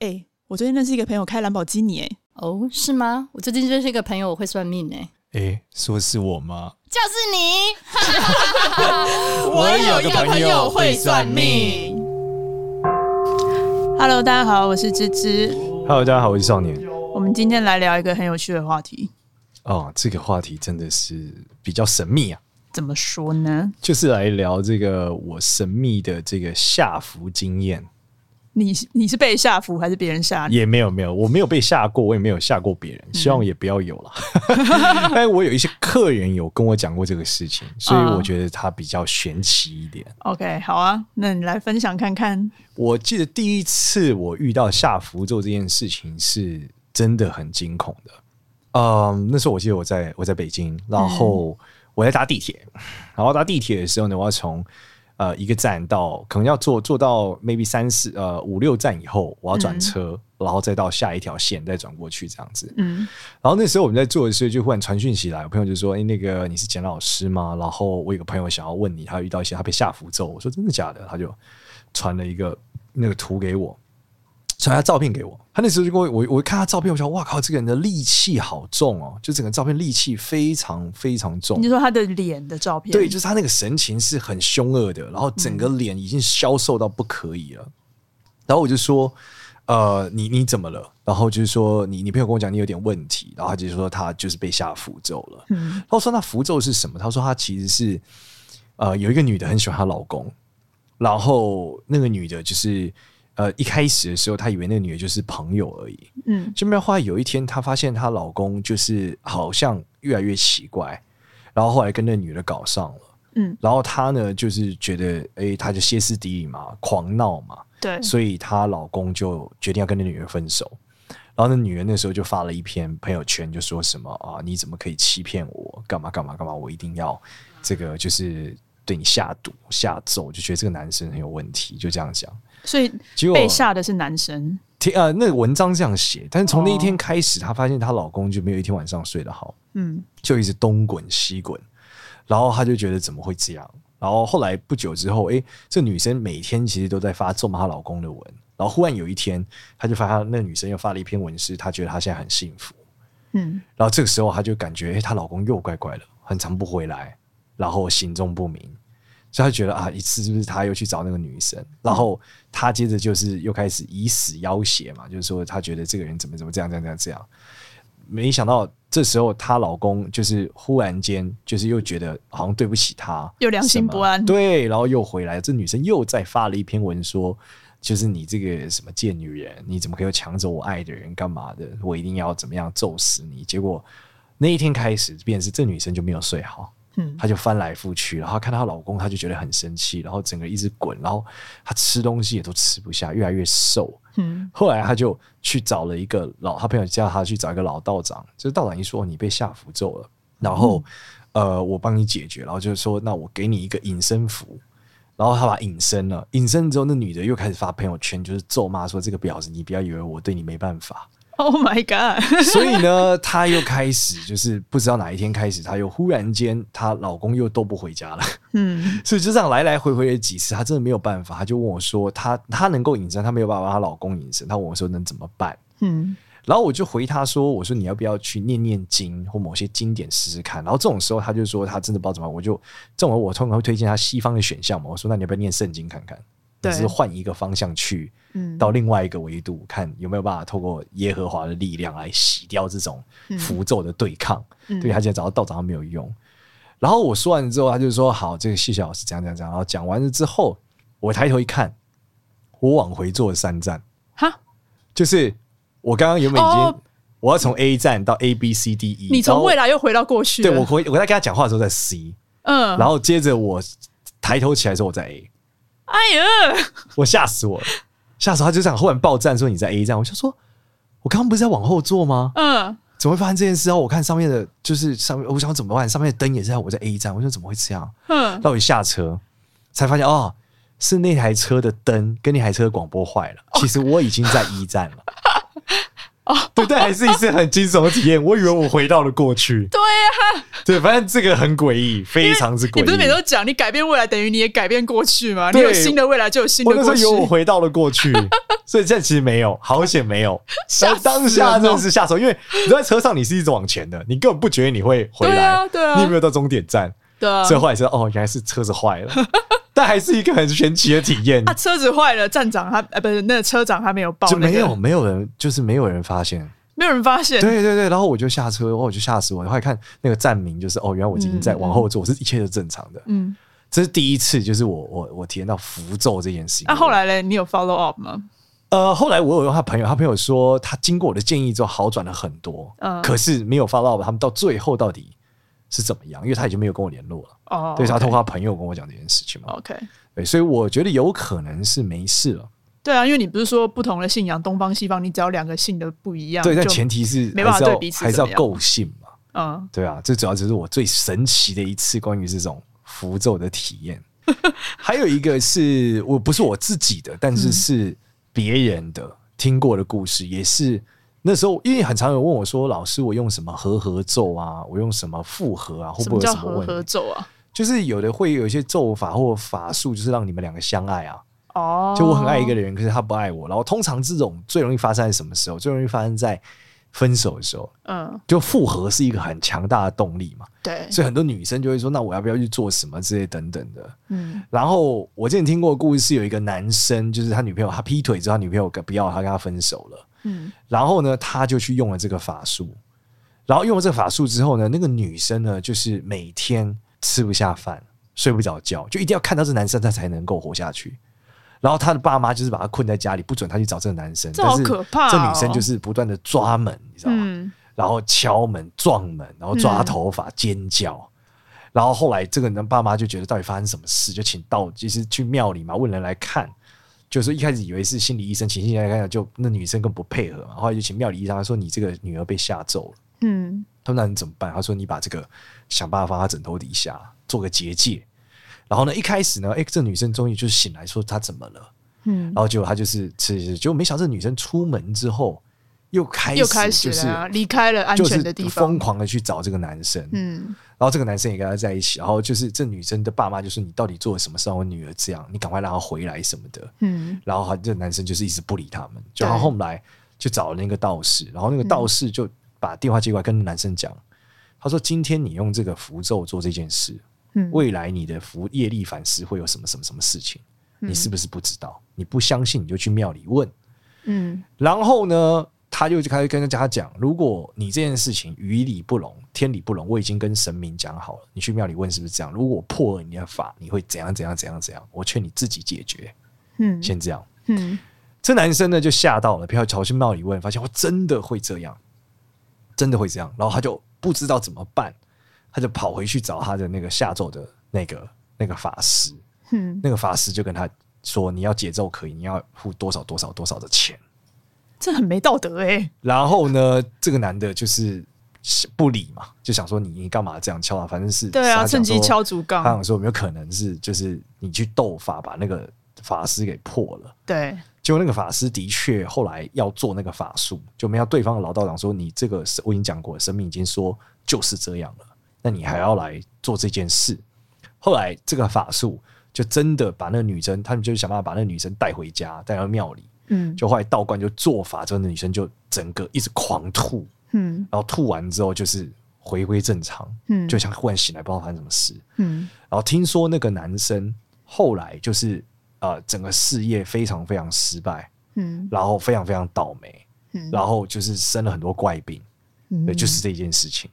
哎、欸，我最近认识一个朋友开兰博基尼，哎，哦，是吗？我最近认识一个朋友，我会算命，哎，哎，说是我吗？就是你。我有一个朋友会算命。Hello，大家好，我是芝芝。Hello，大家好，我是少年。我们今天来聊一个很有趣的话题。哦，这个话题真的是比较神秘啊。怎么说呢？就是来聊这个我神秘的这个下符经验。你你是被吓服还是别人吓你？也没有没有，我没有被吓过，我也没有吓过别人，希望也不要有了。但我有一些客人有跟我讲过这个事情，所以我觉得它比较玄奇一点。Uh, OK，好啊，那你来分享看看。我记得第一次我遇到下符咒这件事情是真的很惊恐的。嗯，那时候我记得我在我在北京，然后我在搭地铁，然后搭地铁的时候呢，我要从。呃，一个站到可能要坐坐到 maybe 三四呃五六站以后，我要转车，嗯，然后再到下一条线再转过去这样子。嗯，然后那时候我们在做的时候，就忽然传讯息来，我朋友就说：“哎，欸，那个你是简老师吗？”然后我有个朋友想要问你，他遇到一些他被下符咒，我说：“真的假的？”他就传了一个那个图给我。传他照片给我，他那时候就跟我，我我看他照片，我想哇靠，这个人的戾气好重哦，就整个照片戾气非常非常重。你说他的脸的照片？对，就是他那个神情是很凶恶的，然后整个脸已经消瘦到不可以了。嗯、然后我就说，呃，你你怎么了？然后就是说，你你朋友跟我讲你有点问题，然后他就说他就是被下符咒了。嗯，然后说那符咒是什么？他说他其实是呃有一个女的很喜欢她老公，然后那个女的就是。呃，一开始的时候，她以为那个女的就是朋友而已。嗯，就没有后来有一天，她发现她老公就是好像越来越奇怪，然后后来跟那女的搞上了。嗯，然后她呢，就是觉得，哎、欸，她就歇斯底里嘛，狂闹嘛。对，所以她老公就决定要跟那女人分手。然后那女人那时候就发了一篇朋友圈，就说什么啊，你怎么可以欺骗我？干嘛干嘛干嘛？我一定要这个，就是对你下毒下咒，就觉得这个男生很有问题，就这样讲。所以被吓的是男生。呃，那个文章这样写，但是从那一天开始，她发现她老公就没有一天晚上睡得好，嗯，就一直东滚西滚，然后她就觉得怎么会这样？然后后来不久之后，哎，这女生每天其实都在发咒骂她老公的文，然后忽然有一天，她就发现那女生又发了一篇文，是她觉得她现在很幸福，嗯，然后这个时候她就感觉，哎，她老公又怪怪的，很常不回来，然后行踪不明。所以他觉得啊，一次是不是他又去找那个女生，然后他接着就是又开始以死要挟嘛，就是说他觉得这个人怎么怎么这样这样这样这样，没想到这时候她老公就是忽然间就是又觉得好像对不起她，又良心不安，对，然后又回来，这女生又再发了一篇文说，就是你这个什么贱女人，你怎么可以抢走我爱的人干嘛的？我一定要怎么样揍死你！结果那一天开始，便是这女生就没有睡好。嗯，她就翻来覆去，然后看到她老公，她就觉得很生气，然后整个一直滚，然后她吃东西也都吃不下，越来越瘦。嗯，后来她就去找了一个老，她朋友叫她去找一个老道长，就是道长一说你被下符咒了，然后、嗯、呃我帮你解决，然后就是说那我给你一个隐身符，然后他把隐身了，隐身之后那女的又开始发朋友圈，就是咒骂说这个婊子，你不要以为我对你没办法。Oh my god！所以呢，她又开始就是不知道哪一天开始，她又忽然间，她老公又都不回家了。嗯，所以就这样来来回回了几次，她真的没有办法。她就问我说：“她她能够隐身，她没有办法帮她老公隐身。”她问我说：“能怎么办？”嗯，然后我就回她说：“我说你要不要去念念经或某些经典试试看？”然后这种时候，她就说她真的不知道怎么办。我就这种我通常会推荐她西方的选项嘛。我说：“那你要不要念圣经看看？”只是换一个方向去，嗯到另外一个维度，看有没有办法透过耶和华的力量来洗掉这种符咒的对抗。对，他现在找到道长没有用。然后我说完之后，他就说：“好，这个谢谢老师，这样这样这样。”然后讲完了之后，我抬头一看，我往回坐了三站。哈，就是我刚刚原本已经我要从 A 站到 A B C D E，你从未来又回到过去。对，我回我在跟他讲话的时候在 C，嗯，然后接着我抬头起来的时候我在 A。哎呀！我吓死我了，吓死他！就这样忽然爆站说你在 A 站，我就说，我刚刚不是在往后坐吗？嗯，怎么会发生这件事？啊我看上面的，就是上面，我想怎么办？上面的灯也是在我在 A 站，我说怎么会这样？嗯，到我一下车才发现哦，是那台车的灯跟那台车的广播坏了。其实我已经在一站了。哦，对，但还是一次很惊悚的体验。我以为我回到了过去。对呀、啊，对，反正这个很诡异，非常之诡异。你不是每次都讲你改变未来等于你也改变过去吗？你有新的未来就有新的过去。我那时候以为我回到了过去，所以现在其实没有，好险没有。但当下真的是下手，因为你在车上你是一直往前的，你根本不觉得你会回来。对啊，你有没有到终点站？对啊，所以后来知道哦，原来是车子坏了。但还是一个很神奇的体验。他、啊、车子坏了，站长他呃不是那个车长他没有报、那个，就没有没有人，就是没有人发现，没有人发现。对对对，然后我就下车，然后我就吓死我。后来看那个站名，就是哦，原来我已经在往后坐，嗯、是一切都正常的。嗯，这是第一次，就是我我我体验到符咒这件事情。那、啊、后来呢？你有 follow up 吗？呃，后来我有用他朋友，他朋友说他经过我的建议之后好转了很多。嗯，可是没有 follow up，他们到最后到底是怎么样？因为他已经没有跟我联络了。哦，对，他通过他朋友跟我讲这件事情嘛。OK。对，所以我觉得有可能是没事了。对啊，因为你不是说不同的信仰，东方西方，你只要两个信的不一样，对，但前提是没办法对彼此还是要够信嘛。嗯，对啊，这主要就是我最神奇的一次关于这种符咒的体验。还有一个是我不是我自己的，但是是别人的、嗯、听过的故事，也是那时候因为很常有人问我说：“老师，我用什么和合咒啊？我用什么复合啊？会不会有什么问题？”什么叫和合咒啊？就是有的会有一些咒法或法术，就是让你们两个相爱啊。哦，就我很爱一个人，可是他不爱我。然后通常这种最容易发生在什么时候？最容易发生在分手的时候。嗯，就复合是一个很强大的动力嘛。对，所以很多女生就会说：“那我要不要去做什么之类等等的。”嗯，然后我之前听过的故事是有一个男生，就是他女朋友他劈腿之后，他女朋友不要他，跟他分手了。嗯，然后呢，他就去用了这个法术。然后用了这个法术之后呢，那个女生呢，就是每天。吃不下饭，睡不着觉，就一定要看到这男生，他才能够活下去。然后他的爸妈就是把他困在家里，不准他去找这个男生。这好可怕哦！但是这女生就是不断的抓门，你知道吗？嗯。然后敲门、撞门，然后抓头发、尖叫。嗯。然后后来这个人爸妈就觉得到底发生什么事，就请到就是去庙里嘛，问人来看。就是一开始以为是心理医生，请心理医生来看，就那女生更不配合嘛，后来就请庙里医生，他说你这个女儿被吓走了。嗯。他说那你怎么办？他说你把这个。想办法放她枕头底下做个结界，然后呢，一开始呢，哎、欸，这女生终于就是醒来，说她怎么了？嗯，然后结果她就是吃吃，结果没想到这女生出门之后又开始又开始就是离开了安全的地方，疯狂的去找这个男生。嗯，然后这个男生也跟他在一起，然后就是这女生的爸妈就说：“你到底做了什么事让我女儿这样？你赶快让她回来什么的。”嗯，然后这男生就是一直不理他们，就然后后来就找了那个道士，然后那个道士就把电话接过来跟男生讲。他说：“今天你用这个符咒做这件事，嗯，未来你的福业力反思会有什么什么什么事情？你是不是不知道？你不相信，你就去庙里问，嗯。然后呢，他就开始跟他讲：如果你这件事情于理不容，天理不容，我已经跟神明讲好了，你去庙里问是不是这样？如果破了你的法，你会怎样怎样怎样怎样？我劝你自己解决，嗯，先这样，嗯。这男生呢就吓到了，跑跑去庙里问，发现我真的会这样，真的会这样，然后他就。”不知道怎么办，他就跑回去找他的那个下咒的那个那个法师。嗯，那个法师就跟他说：“你要解咒可以，你要付多少多少多少的钱。”这很没道德哎、欸。然后呢，这个男的就是不理嘛，就想说你你干嘛这样敲啊？反正是对啊，趁机敲竹杠。他想说有没有可能是就是你去斗法把那个法师给破了？对。结果那个法师的确后来要做那个法术，就没有对方的老道长说：“你这个我已经讲过了，神明已经说就是这样了，那你还要来做这件事？”后来这个法术就真的把那个女生，他们就想办法把那个女生带回家，带到庙里。嗯，就后来道观就做法之后，那女生就整个一直狂吐，嗯，然后吐完之后就是回归正常，嗯，就像忽然醒来，不知道发生什么事，嗯，然后听说那个男生后来就是。呃，整个事业非常非常失败，嗯，然后非常非常倒霉，嗯，然后就是生了很多怪病，嗯，对，就是这件事情。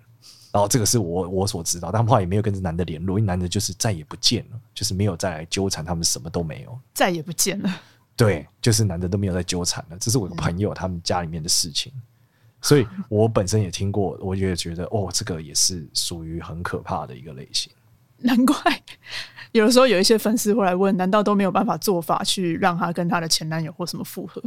然后这个是我我所知道，但后来也没有跟这男的联络，因为男的就是再也不见了，就是没有再来纠缠，他们什么都没有，再也不见了。对，就是男的都没有在纠缠了。这是我的朋友他们家里面的事情，所以我本身也听过，我也觉得哦，这个也是属于很可怕的一个类型。难怪。有的时候有一些粉丝会来问，难道都没有办法做法去让他跟他的前男友或什么复合？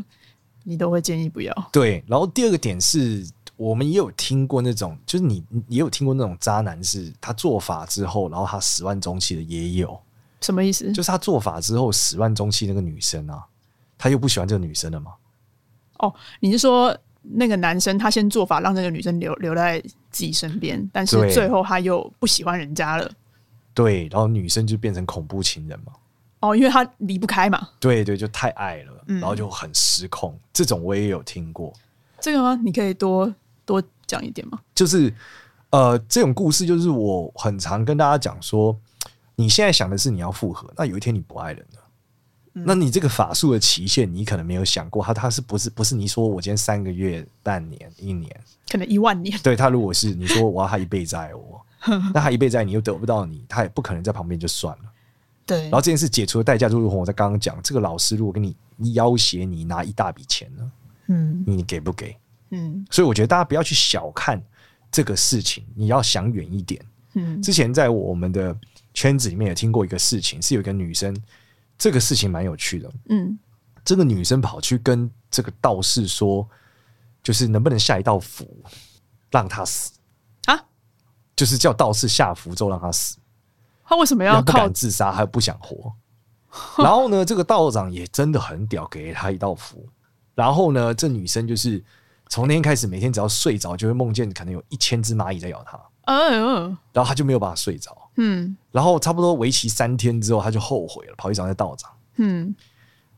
你都会建议不要。对，然后第二个点是我们也有听过那种，就是你也有听过那种渣男，是他做法之后，然后他始乱终弃的也有。什么意思？就是他做法之后始乱终弃那个女生啊，他又不喜欢这个女生了吗？哦，你是说那个男生他先做法让那个女生留留在自己身边，但是最后他又不喜欢人家了。对，然后女生就变成恐怖情人嘛。哦，因为他离不开嘛。对对，就太爱了，然后就很失控。嗯、这种我也有听过。这个吗？你可以多多讲一点吗？就是呃，这种故事就是我很常跟大家讲说，你现在想的是你要复合，那有一天你不爱人了。那你这个法术的期限，你可能没有想过，他他是不是不是你说我今天三个月、半年、一年，可能一万年？对，他如果是你说我要他一辈子爱我，那他一辈子爱你又得不到你，他也不可能在旁边就算了。对。然后这件事解除的代价，就如同我在刚刚讲，这个老师如果跟你要挟你拿一大笔钱呢，嗯，你给不给？嗯。所以我觉得大家不要去小看这个事情，你要想远一点。嗯。之前在我们的圈子里面也听过一个事情，是有一个女生。这个事情蛮有趣的，嗯，这个女生跑去跟这个道士说，就是能不能下一道符让他死啊？就是叫道士下符咒让他死。他为什么要不敢自杀，还不想活？然后呢，这个道长也真的很屌，给了他一道符。然后呢，这女生就是从那天开始，每天只要睡着就会梦见可能有一千只蚂蚁在咬她。嗯，然后她就没有办法睡着。嗯，然后差不多为期三天之后，他就后悔了，跑去找那道长。嗯，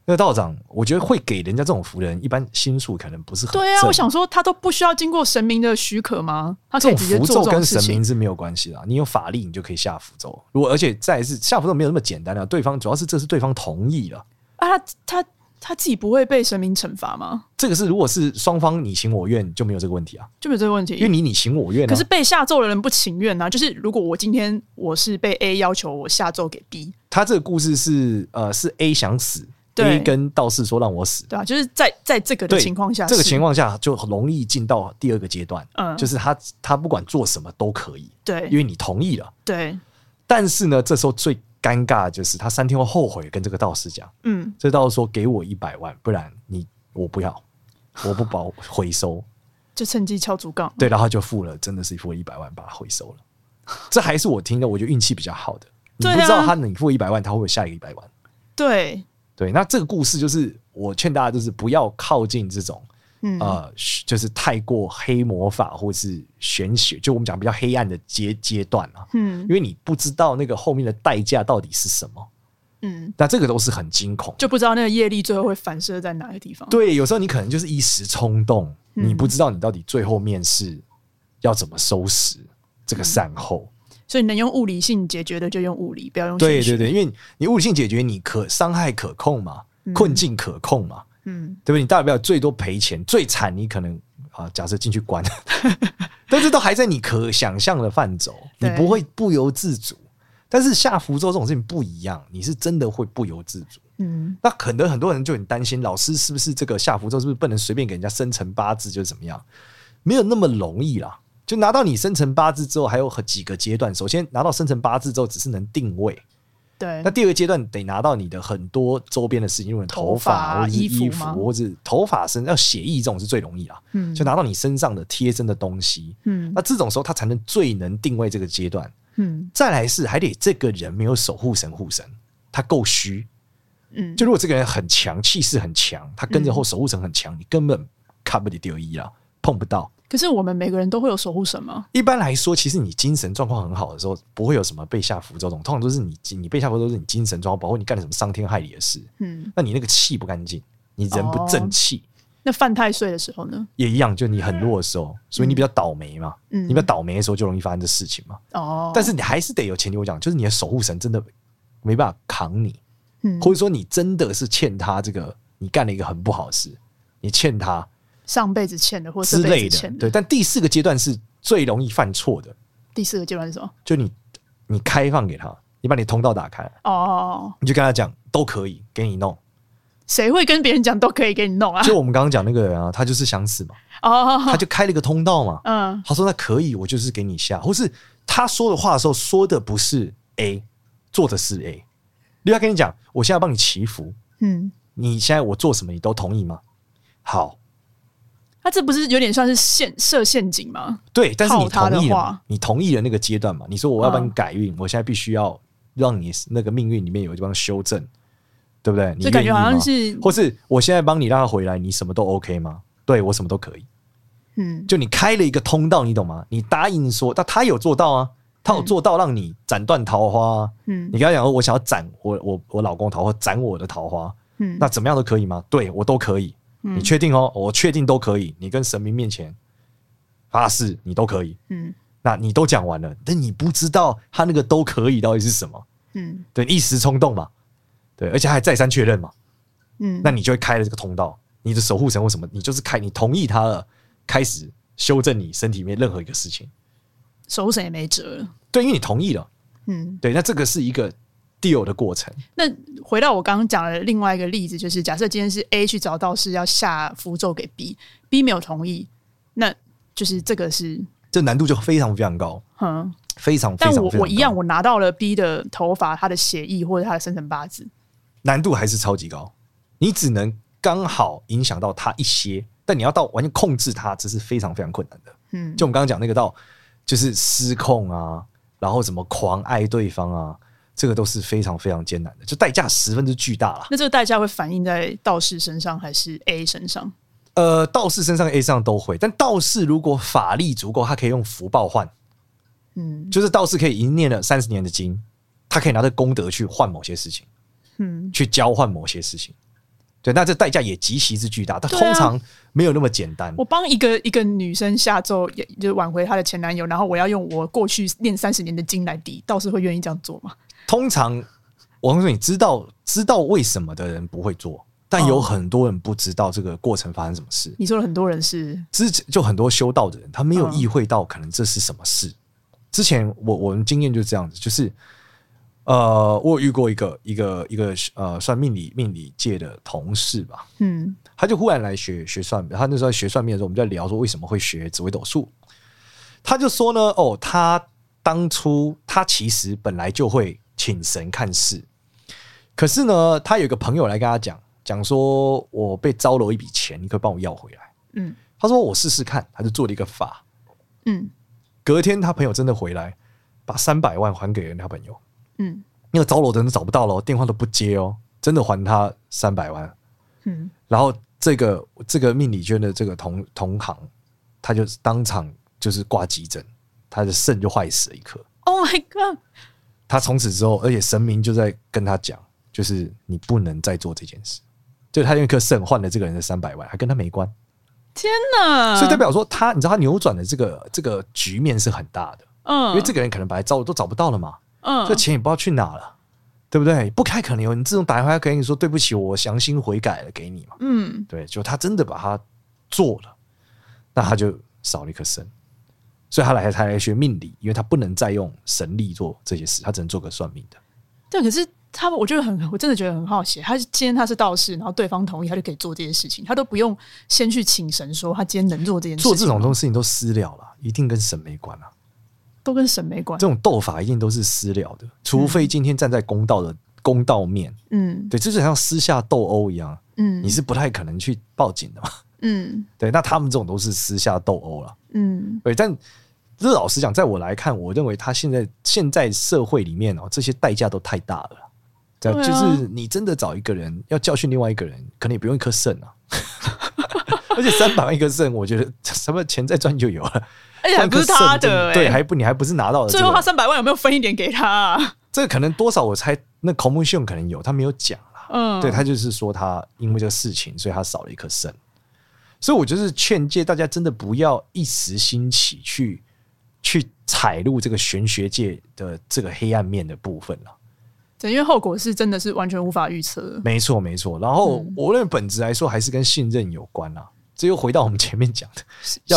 那个道长，我觉得会给人家这种符的人，一般心术可能不是很对啊。我想说，他都不需要经过神明的许可吗？他这种符咒跟神明是没有关系的，你有法力，你就可以下符咒。如果而且再是下符咒没有那么简单的，对方主要是这是对方同意了啊，他他。他自己不会被神明惩罚吗？这个是，如果是双方你情我愿，就没有这个问题啊，就没有这个问题，因为你你情我愿啊。可是被下咒的人不情愿啊，就是如果我今天我是被 A 要求我下咒给 B，他这个故事是呃是 A 想死，A 跟道士说让我死，对啊，就是在在这个的情况下，这个情况下就很容易进到第二个阶段，嗯，就是他他不管做什么都可以，对，因为你同意了，对，但是呢，这时候最。尴尬就是他三天后后悔，跟这个道士讲，嗯，这道士说给我一百万，不然你我不要，我不保回收，就趁机敲竹杠。对，然后就付了，真的是付了一百万把它回收了。这还是我听的，我觉得运气比较好的。你不知道他你付一百万，他会不会下一个一百万？对对，那这个故事就是我劝大家，就是不要靠近这种。嗯、呃，就是太过黑魔法或是玄学，就我们讲比较黑暗的阶阶段啊。嗯，因为你不知道那个后面的代价到底是什么。嗯，那这个都是很惊恐，就不知道那个业力最后会反射在哪个地方。对，有时候你可能就是一时冲动，嗯、你不知道你到底最后面是要怎么收拾这个善后。嗯、所以能用物理性解决的就用物理，不要用。对对对，因为你物理性解决，你可伤害可控嘛，困境可控嘛。嗯嗯，对不对？你大不了最多赔钱，最惨你可能啊，假设进去关，但是都还在你可想象的范畴，你不会不由自主。但是下符咒这种事情不一样，你是真的会不由自主。嗯，那可能很多人就很担心，老师是不是这个下符咒是不是不能随便给人家生辰八字就怎么样？没有那么容易啦。就拿到你生辰八字之后，还有几个阶段。首先拿到生辰八字之后，只是能定位。对，那第二个阶段得拿到你的很多周边的事情，因为头发或者衣服，或者头发身要血液这种是最容易啦。嗯，就拿到你身上的贴身的东西。嗯，那这种时候他才能最能定位这个阶段。嗯，再来是还得这个人没有守护神护神，他够虚。嗯，就如果这个人很强，气势很强，他跟着后守护神很强，你根本看不得丢一了，碰不到。可是我们每个人都会有守护神吗？一般来说，其实你精神状况很好的时候，不会有什么被下符咒这种，通常都是你你被下符咒都是你精神状况，包括你干了什么伤天害理的事。嗯，那你那个气不干净，你人不正气。哦，那犯太岁的时候呢？也一样，就你很弱的时候，所以你比较倒霉嘛。嗯，你比较倒霉的时候就容易发生这事情嘛。哦，但是你还是得有前提，我讲就是你的守护神真的没办法扛你，嗯，或者说你真的是欠他这个，你干了一个很不好的事，你欠他。上辈子欠的，或是之类的，对。但第四个阶段是最容易犯错的。第四个阶段是什么？就你，你开放给他，你把你通道打开，哦，你就跟他讲都可以给你弄。谁会跟别人讲都可以给你弄啊？就我们刚刚讲那个人啊，他就是想死嘛，哦，他就开了一个通道嘛，嗯，他说那可以，我就是给你下，或是他说的话的时候说的不是 A，做的是 A。另外跟你讲，我现在帮你祈福，嗯，你现在我做什么你都同意吗？好。他这不是有点算是陷设陷阱吗？对，但是你同意了，你同意了那个阶段嘛？你说我要帮你改运，我现在必须要让你那个命运里面有一方修正，对不对？你感觉好像是，或是我现在帮你让他回来，你什么都 OK 吗？对，我什么都可以。嗯，就你开了一个通道，你懂吗？你答应说，但他有做到啊，他有做到让你斩断桃花。嗯，你跟他讲说，我想要斩我我我老公桃花，斩我的桃花。嗯，那怎么样都可以吗？对我都可以。你确定哦？我确定都可以。你跟神明面前发誓，你都可以。嗯，那你都讲完了，但你不知道他那个都可以到底是什么？嗯，对，一时冲动嘛。对，而且还再三确认嘛。嗯，那你就会开了这个通道。你的守护神或什么，你就是开，你同意他了，开始修正你身体里面任何一个事情。守护神也没辙了。对，因为你同意了。嗯，对，那这个是一个 deal 的过程。那回到我刚刚讲的另外一个例子，就是假设今天是 A 去找道士要下符咒给 B，B 没有同意，那就是这个是这难度就非常非常高。嗯，非常非常，但我我一样，我拿到了 B 的头发、他的血液或者他的生辰八字，难度还是超级高。你只能刚好影响到他一些，但你要到完全控制他，这是非常非常困难的。嗯，就我们刚刚讲那个到，就是失控啊，然后怎么狂爱对方啊。这个都是非常非常艰难的，就代价十分之巨大了。那这个代价会反映在道士身上还是 A 身上？呃，道士身上、A 身上都会。但道士如果法力足够，他可以用福报换。嗯，就是道士可以已经念了三十年的经，他可以拿着功德去换某些事情，嗯，去交换某些事情。对，那这代价也极其之巨大。但通常没有那么简单。啊、我帮一个一个女生下咒，也就挽回她的前男友，然后我要用我过去念三十年的经来抵，道士会愿意这样做吗？通常，我跟你说，你知道知道为什么的人不会做，但有很多人不知道这个过程发生什么事。哦、你说了很多人是之前就很多修道的人，他没有意会到可能这是什么事。哦、之前我我们经验就是这样子，就是呃，我有遇过一个一个一个呃，算命理命理界的同事吧，嗯，他就忽然来学学算命，他那时候学算命的时候，我们在聊说为什么会学紫微斗数，他就说呢，哦，他当初他其实本来就会。请神看事，可是呢，他有一个朋友来跟他讲，讲说我被招了一笔钱，你可以帮我要回来。嗯，他说我试试看，他就做了一个法。嗯，隔天他朋友真的回来，把三百万还给了他朋友。嗯，那个招楼的人找不到了，电话都不接哦，真的还他三百万。嗯，然后这个这个命理圈的这个同同行，他就当场就是挂急诊，他的肾就坏死了一颗。Oh my god！他从此之后，而且神明就在跟他讲，就是你不能再做这件事。就他用一颗肾换了这个人的三百万，还跟他没关。天哪！所以代表说他，你知道他扭转的这个这个局面是很大的。嗯，因为这个人可能本来招都找不到了嘛。嗯，这钱也不知道去哪了，对不对？不开可能有你这种打电话给你说对不起，我详心悔改了给你嘛。嗯，对，就他真的把他做了，那他就少了一颗肾。所以他来，他来学命理，因为他不能再用神力做这些事，他只能做个算命的。对，可是他，我觉得很，我真的觉得很好奇。他今天他是道士，然后对方同意，他就可以做这些事情，他都不用先去请神说他今天能做这件事情。做这种东西，事情都私了了，一定跟神没关啊，都跟神没关。这种斗法一定都是私了的，除非今天站在公道的公道面。嗯，对，就是像私下斗殴一样。嗯，你是不太可能去报警的嘛。嗯，对，那他们这种都是私下斗殴了。嗯，对，但。这老实讲，在我来看，我认为他现在现在社会里面哦，这些代价都太大了。对，就是你真的找一个人要教训另外一个人，可能也不用一颗肾啊。而且三百万一颗肾，我觉得 什么钱再赚就有了。而且还不是他的，对，还不你还不是拿到了。最后他三百万有没有分一点给他？这个可能多少，我猜那孔孟秀可能有，他没有讲啦。嗯，对他就是说他因为这个事情，所以他少了一颗肾。所以我就是劝诫大家，真的不要一时兴起去。去踩入这个玄学界的这个黑暗面的部分了，对，因为后果是真的是完全无法预测。没错，没错。然后我认为本质来说，还是跟信任有关啊。这又回到我们前面讲的，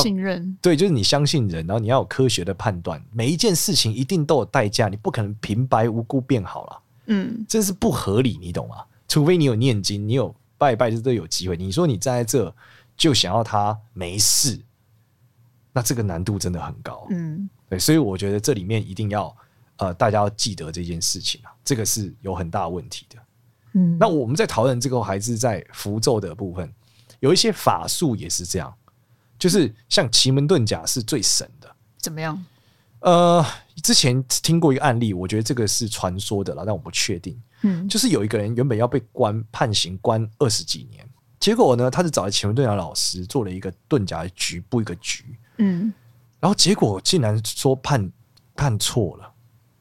信任。对，就是你相信人，然后你要有科学的判断，每一件事情一定都有代价，你不可能平白无故变好了。嗯，这是不合理，你懂吗？除非你有念经，你有拜拜，就都有机会。你说你站在这，就想要他没事。那这个难度真的很高，嗯，对，所以我觉得这里面一定要，呃，大家要记得这件事情啊，这个是有很大问题的，嗯。那我们在讨论这个还是在符咒的部分，有一些法术也是这样，就是像奇门遁甲是最神的，怎么样？呃，之前听过一个案例，我觉得这个是传说的了，但我不确定，嗯，就是有一个人原本要被关判刑关二十几年。结果呢，他是找了奇门遁甲老师做了一个遁甲的局布一个局，嗯，然后结果竟然说判判错了，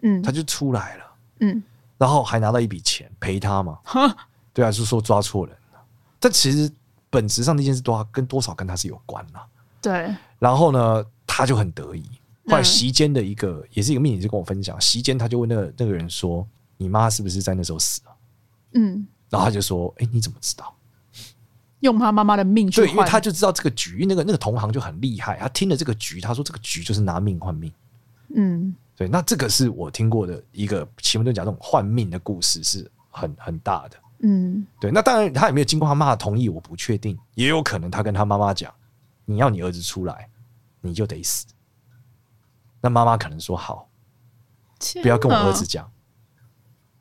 嗯，他就出来了，嗯，然后还拿到一笔钱赔他嘛，哈，对啊，就是说抓错人了，但其实本质上那件事多跟多少跟他是有关啦，对，然后呢，他就很得意。后来席间的一个、嗯、也是一个秘书就跟我分享，席间他就问那个那个人说：“你妈是不是在那时候死了？”嗯，然后他就说：“哎、欸，你怎么知道？用他妈妈的命去换？对，因为他就知道这个局，那个那个同行就很厉害，他听了这个局，他说这个局就是拿命换命。嗯，对，那这个是我听过的一个奇门遁甲这种换命的故事，是很很大的。嗯，对，那当然他有没有经过他妈的同意，我不确定，也有可能他跟他妈妈讲：你要你儿子出来，你就得死。”那妈妈可能说好，不要跟我儿子讲。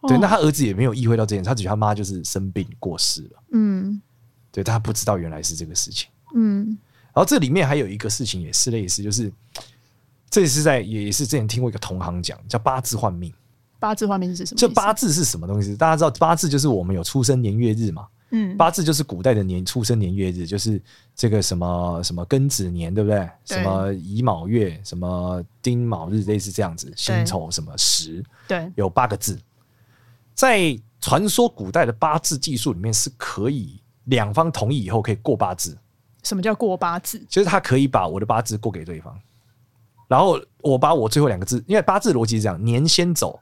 对，那他儿子也没有意会到这件事，他觉得他妈就是生病过世了。嗯，对，他不知道原来是这个事情。嗯，然后这里面还有一个事情也是类似，就是这也是在也是之前听过一个同行讲，叫八字换命。八字换命是什么？这八字是什么东西？大家知道八字就是我们有出生年月日嘛。嗯，八字就是古代的年出生年月日，就是这个什么什么庚子年，对不对？对什么乙卯月，什么丁卯日，类似这样子。辛丑什么时？对，有八个字。在传说古代的八字技术里面，是可以两方同意以后可以过八字。什么叫过八字？就是他可以把我的八字过给对方，然后我把我最后两个字，因为八字逻辑是这样：年先走。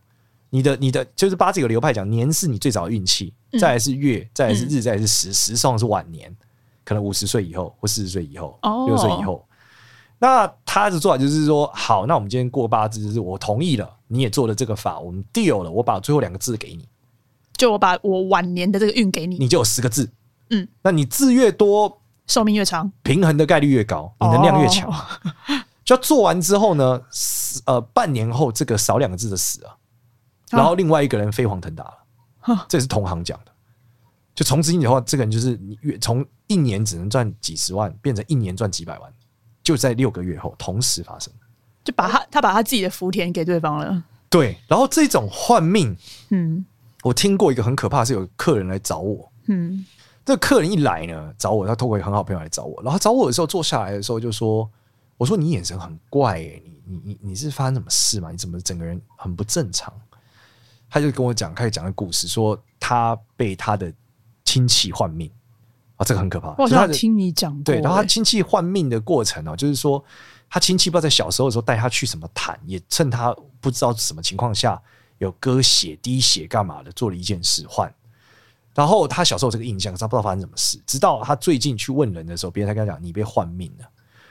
你的你的就是八字有流派讲，年是你最早的运气，再来是月，再来是日，再来是时，时上是晚年，可能五十岁以后或四十岁以后，六十岁以后。那他的做法就是说，好，那我们今天过八字，就是我同意了，你也做了这个法，我们 deal 了，我把最后两个字给你，就我把我晚年的这个运给你，你就有十个字，嗯，那你字越多，寿命越长，平衡的概率越高，你能量越强。就做完之后呢，呃，半年后这个少两个字的死啊。然后另外一个人飞黄腾达了，这也是同行讲的。就从此以后，这个人就是你月从一年只能赚几十万，变成一年赚几百万，就在六个月后同时发生。就把他他把他自己的福田给对方了。对，然后这种换命，嗯，我听过一个很可怕，是有客人来找我，嗯，这个客人一来呢，找我，他透过一个很好朋友来找我，然后找我的时候坐下来的时候就说：“我说你眼神很怪，欸，你你你你是发生什么事吗？你怎么整个人很不正常？”他就跟我讲，开始讲的故事，说他被他的亲戚换命啊，这个很可怕。我好像听你讲过，对，然后他亲戚换命的过程哦，就是说他亲戚不知道在小时候的时候带他去什么坛，也趁他不知道什么情况下有割血滴血干嘛的，做了一件事换。然后他小时候这个印象，他不知道发生什么事，直到他最近去问人的时候，别人才跟他讲，你被换命了。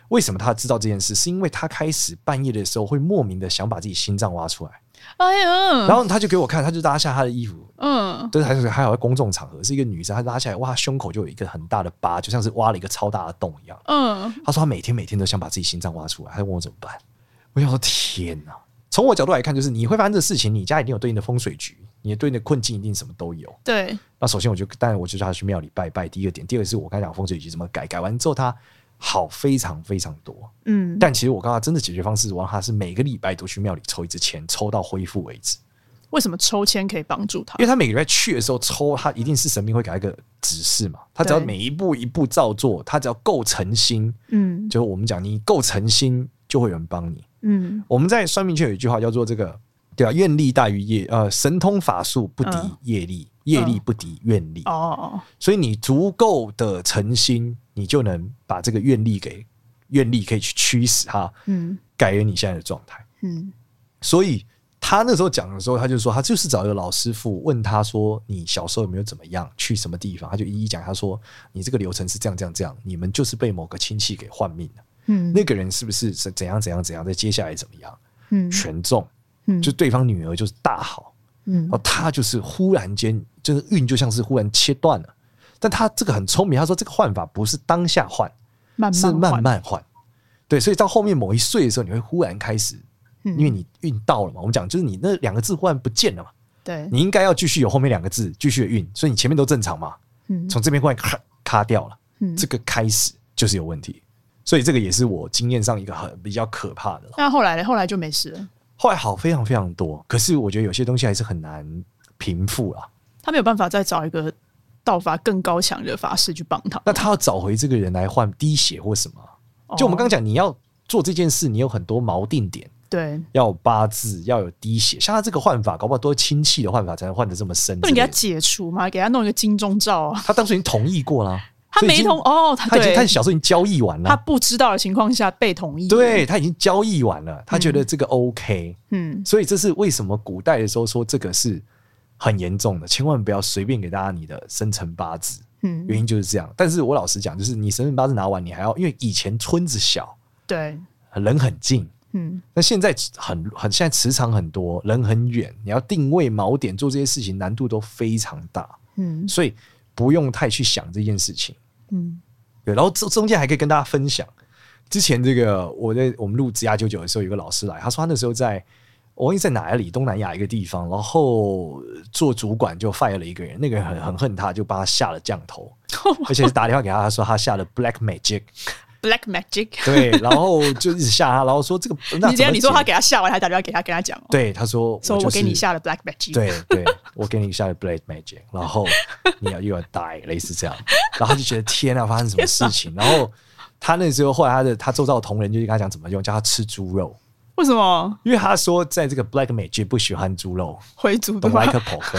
为什么他知道这件事？是因为他开始半夜的时候会莫名的想把自己心脏挖出来。哎呀！然后他就给我看，他就拉下他的衣服，嗯，就是还是还好在公众场合，是一个女生，她拉下来，哇，胸口就有一个很大的疤，就像是挖了一个超大的洞一样。嗯，他说他每天每天都想把自己心脏挖出来，他就问我怎么办。我想说天哪！从我角度来看，就是你会发生这事情，你家一定有对应的风水局，你的对应的困境一定什么都有。对。那首先我就，当然我就叫他去庙里拜拜。第一个点，第二个是我刚才讲风水局怎么改，改完之后他好非常非常多。嗯，但其实我刚刚真的解决方式，我让他是每个礼拜都去庙里抽一支签，抽到恢复为止。为什么抽签可以帮助他？因为他每个礼拜去的时候抽，他一定是神明会给他一个指示嘛。他只要每一步一步照做，他只要够诚心，嗯，就是我们讲你够诚心，就会有人帮你。嗯，我们在算命圈有一句话叫做这个，对啊，愿力大于业，呃，神通法术不敌业力，业力不敌愿力。哦，所以你足够的诚心，你就能把这个愿力给愿力可以去驱使它，嗯，改变你现在的状态，嗯，所以。他那时候讲的时候，他就说他就是找一个老师傅问他说：“你小时候有没有怎么样？去什么地方？”他就一一讲。他说：“你这个流程是这样这样这样，你们就是被某个亲戚给换命了。嗯，那个人是不是是怎样怎样怎样？在接下来怎么样？嗯，全中。嗯，就对方女儿就是大好。嗯，然后他就是忽然间，就是运就像是忽然切断了。但他这个很聪明，他说这个换法不是当下换，慢慢是慢慢换。对，所以到后面某一岁的时候，你会忽然开始。”因为你运到了嘛，我们讲就是你那两个字忽然不见了嘛，对，你应该要继续有后面两个字继续的运，所以你前面都正常嘛，嗯，从这边忽然卡卡掉了，嗯，这个开始就是有问题，所以这个也是我经验上一个很比较可怕的。那后来呢？后来就没事了，后来好非常非常多，可是我觉得有些东西还是很难平复了。他没有办法再找一个道法更高强的法师去帮他。那他要找回这个人来换滴血或什么？就我们刚刚讲，你要做这件事，你有很多锚定点。对，要有八字，要有滴血，像他这个换法，搞不好都是亲戚的换法才能换得这么深。不能给他解除吗？给他弄一个金钟罩啊！他当时已经同意过了，他没同哦，他已经他小时候已经交易完了，他不知道的情况下被同意，对，他已经交易完了，他觉得这个 OK，嗯，所以这是为什么古代的时候说这个是很严重的，千万不要随便给大家你的生辰八字，嗯，原因就是这样。但是我老实讲，就是你生辰八字拿完，你还要因为以前村子小，对，人很近。嗯，那现在很很现在磁场很多，人很远，你要定位锚点做这些事情难度都非常大，嗯，所以不用太去想这件事情，嗯，对。然后中中间还可以跟大家分享，之前这个我在我们录职涯九九的时候，有个老师来，他说他那时候在我忘记在哪里东南亚一个地方，然后做主管就 fire 了一个人，那个人很很恨他，就帮他下了降头，而且是打电话给他，他说他下了 black magic。Black Magic，对，然后就一直吓他，然后说这个，你这样你说他给他吓完，还打电话给他跟他讲，对，他说，说我给你下了 Black Magic，对对，我给你下了 Black Magic，然后你要又要 die，类似这样，然后他就觉得天啊，发生什么事情？然后他那时候后来他的他周遭的同仁就跟他讲怎么用，叫他吃猪肉，为什么？因为他说在这个 Black Magic 不喜欢猪肉，回族的东来克普克，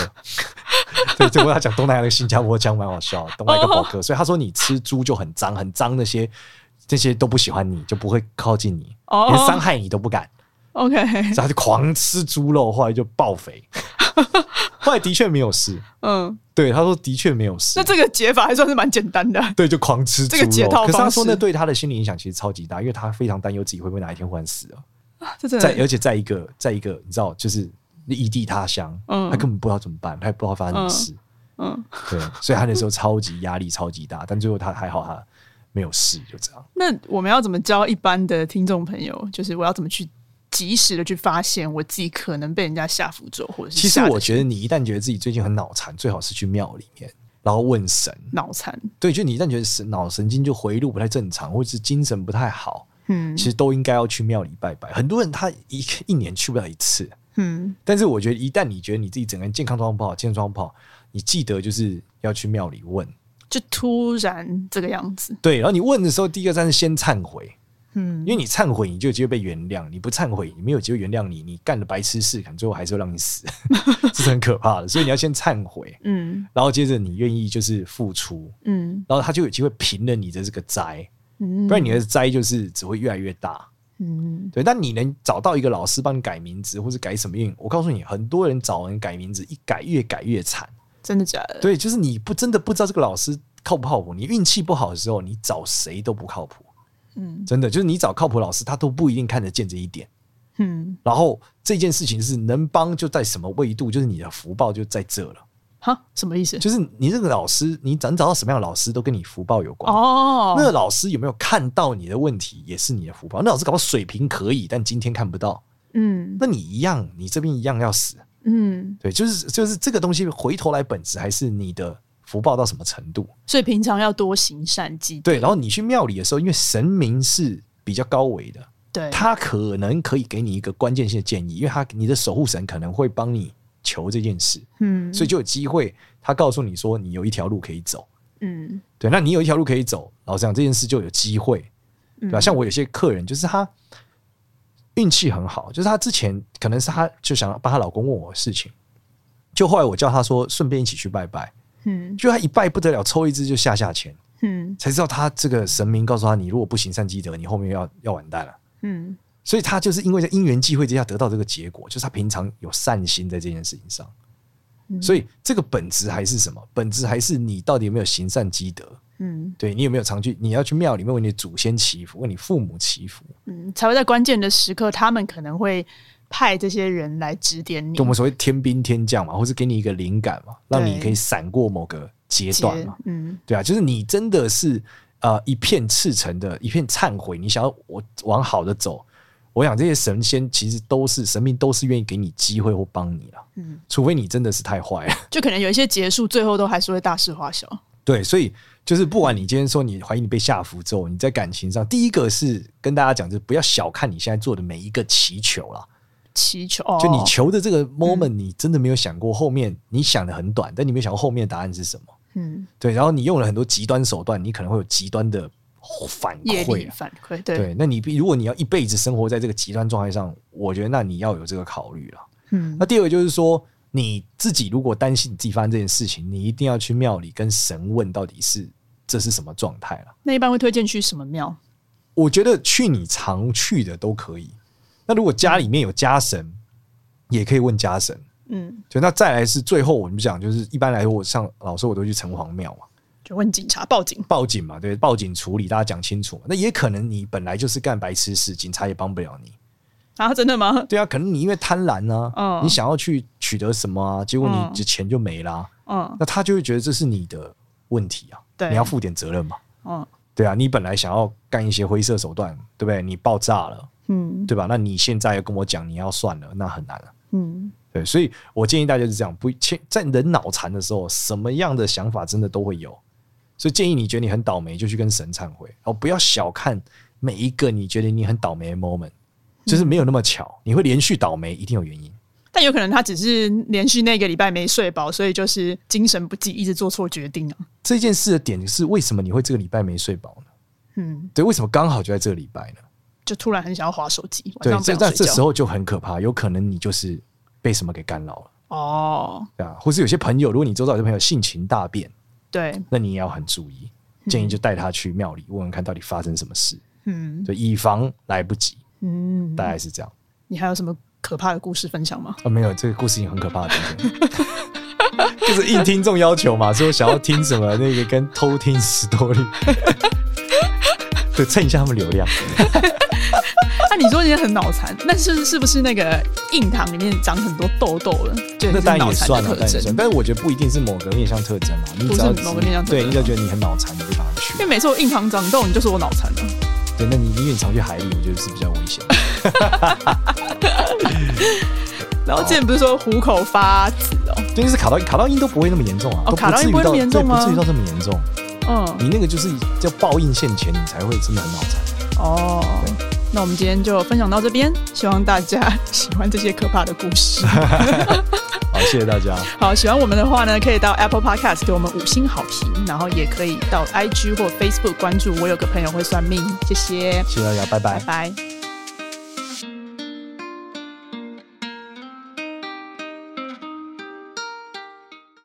对，就跟他讲东南亚的新加坡腔蛮好笑，东来克普克，所以他说你吃猪就很脏，很脏那些。这些都不喜欢你，就不会靠近你，oh, 连伤害你都不敢。OK，所以他就狂吃猪肉，后来就爆肥。后来的确没有事。嗯，对，他说的确没有事。那这个解法还算是蛮简单的。对，就狂吃猪肉。这个解套。可是他说那对他的心理影响其实超级大，因为他非常担忧自己会不会哪一天忽然死了。在而且在一个在一个你知道，就是异地他乡，嗯，他根本不知道怎么办，他也不知道发生什么事。嗯，对，所以他那时候超级压力超级大，但最后他还好，他。没有事，就这样。那我们要怎么教一般的听众朋友？就是我要怎么去及时的去发现我自己可能被人家下符咒，或者是其实我觉得你一旦觉得自己最近很脑残，最好是去庙里面，然后问神。脑残？对，就你一旦觉得神脑神经就回路不太正常，或者是精神不太好，嗯，其实都应该要去庙里拜拜。很多人他一一年去不了一次，嗯，但是我觉得一旦你觉得你自己整个人健康状况不好，健康状况不好，你记得就是要去庙里问。就突然这个样子，对。然后你问的时候，第一个站是先忏悔，嗯，因为你忏悔，你就有机会被原谅；你不忏悔，你没有机会原谅你。你干的白痴事，可能最后还是会让你死，这是很可怕的。所以你要先忏悔，嗯，然后接着你愿意就是付出，嗯，然后他就有机会平了你的这个灾，嗯，不然你的灾就是只会越来越大，嗯，对。但你能找到一个老师帮你改名字，或是改什么运，我告诉你，很多人找人改名字，一改越改越惨，真的假的？对，就是你不真的不知道这个老师。靠不靠谱？你运气不好的时候，你找谁都不靠谱。嗯，真的就是你找靠谱老师，他都不一定看得见这一点。嗯，然后这件事情是能帮就在什么维度，就是你的福报就在这了。哈，什么意思？就是你这个老师，你找找到什么样的老师，都跟你福报有关。哦，那个老师有没有看到你的问题，也是你的福报。那老师搞不好水平可以，但今天看不到。嗯，那你一样，你这边一样要死。嗯，对，就是就是这个东西回头来本质还是你的。福报到什么程度？所以平常要多行善积德。对，然后你去庙里的时候，因为神明是比较高维的，对，他可能可以给你一个关键性的建议，因为他你的守护神可能会帮你求这件事，嗯，所以就有机会，他告诉你说你有一条路可以走，嗯，对，那你有一条路可以走，然后这样这件事就有机会，对吧？嗯，像我有些客人，就是他运气很好，就是她之前可能是她就想帮她老公问我的事情，就后来我叫她说顺便一起去拜拜。嗯，就她一拜不得了，抽一支就下下签，嗯，才知道她这个神明告诉她，你如果不行善积德，你后面要要完蛋了，嗯，所以她就是因为在因缘际会之下得到这个结果，就是她平常有善心在这件事情上，嗯，所以这个本质还是什么？本质还是你到底有没有行善积德？嗯，对你有没有常去？你要去庙里面为你的祖先祈福，为你父母祈福，嗯，才会在关键的时刻，他们可能会。派这些人来指点你，就我们所谓天兵天将嘛，或是给你一个灵感嘛，让你可以闪过某个阶段嘛。嗯，对啊，就是你真的是呃一片赤诚的一片忏悔，你想要我往好的走，我想这些神仙其实都是神明，都是愿意给你机会或帮你了。嗯，除非你真的是太坏了，就可能有一些结束，最后都还是会大事化小。对，所以就是不管你今天说你怀疑你被下符咒，你在感情上，第一个是跟大家讲，就是不要小看你现在做的每一个祈求了。祈求，就你求的这个 moment，你真的没有想过后面，你想的很短，但你没有想过后面的答案是什么？嗯，对，然后你用了很多极端手段，你可能会有极端的反馈、啊，反馈，对，对，那你如果你要一辈子生活在这个极端状态上，我觉得那你要有这个考虑了。嗯，那第二个就是说，你自己如果担心你自己发生这件事情，你一定要去庙里跟神问到底是这是什么状态了。那一般会推荐去什么庙？我觉得去你常去的都可以。那如果家里面有家神，嗯、也可以问家神。嗯，就。那再来是最后我们讲，就是一般来说，我上老师我都去城隍庙嘛，就问警察报警，报警嘛，对，报警处理，大家讲清楚嘛。那也可能你本来就是干白痴事，警察也帮不了你啊？真的吗？对啊，可能你因为贪婪呢、啊，嗯，你想要去取得什么啊，结果你的钱就没啦、啊，嗯，那他就会觉得这是你的问题啊，对，你要负点责任嘛，嗯。对啊，你本来想要干一些灰色手段，对不对？你爆炸了，嗯，对吧？那你现在要跟我讲你要算了，那很难了，嗯，对。所以我建议大家是这样，不，在人脑残的时候，什么样的想法真的都会有。所以建议你觉得你很倒霉，就去跟神忏悔，哦，不要小看每一个你觉得你很倒霉的 moment，就是没有那么巧，你会连续倒霉，一定有原因。但有可能他只是连续那个礼拜没睡饱，所以就是精神不济，一直做错决定啊。这件事的点是为什么你会这个礼拜没睡饱呢？嗯，对，为什么刚好就在这个礼拜呢？就突然很想要划手机，对，这在这时候就很可怕，有可能你就是被什么给干扰了哦，对啊，或是有些朋友，如果你周遭有些朋友性情大变，对，那你也要很注意，建议就带他去庙里问问看到底发生什么事，嗯，就，以防来不及，嗯，大概是这样。你还有什么可怕的故事分享吗？啊，没有，这个故事已经很可怕了，就是应听众要求嘛，说想要听什么那个跟偷听史多利，对，蹭一下他们流量。那、啊、你说你很脑残，那是是不是那个印堂里面长很多痘痘了？就那当然也算了，当然也算，但是我觉得不一定是某个面相特征嘛。你只要不是某个面相特征，对，你只要觉得你很脑残，你就把它去。因为每次我印堂长痘，你就说我脑残了。对，那你宁愿藏去海里，我觉得是比较危险。然后之前不是说虎口发紫哦，就是卡到卡到音都不会那么严重啊，哦，卡到阴不会那么严重吗？不至于到这么严重。嗯，你那个就是叫报应现前，你才会真的很脑残。哦，那我们今天就分享到这边，希望大家喜欢这些可怕的故事。好，谢谢大家。好，喜欢我们的话呢，可以到 Apple Podcast 给我们五星好评，然后也可以到 IG 或 Facebook 关注。我有个朋友会算命，谢谢，谢谢大家，拜拜，拜拜。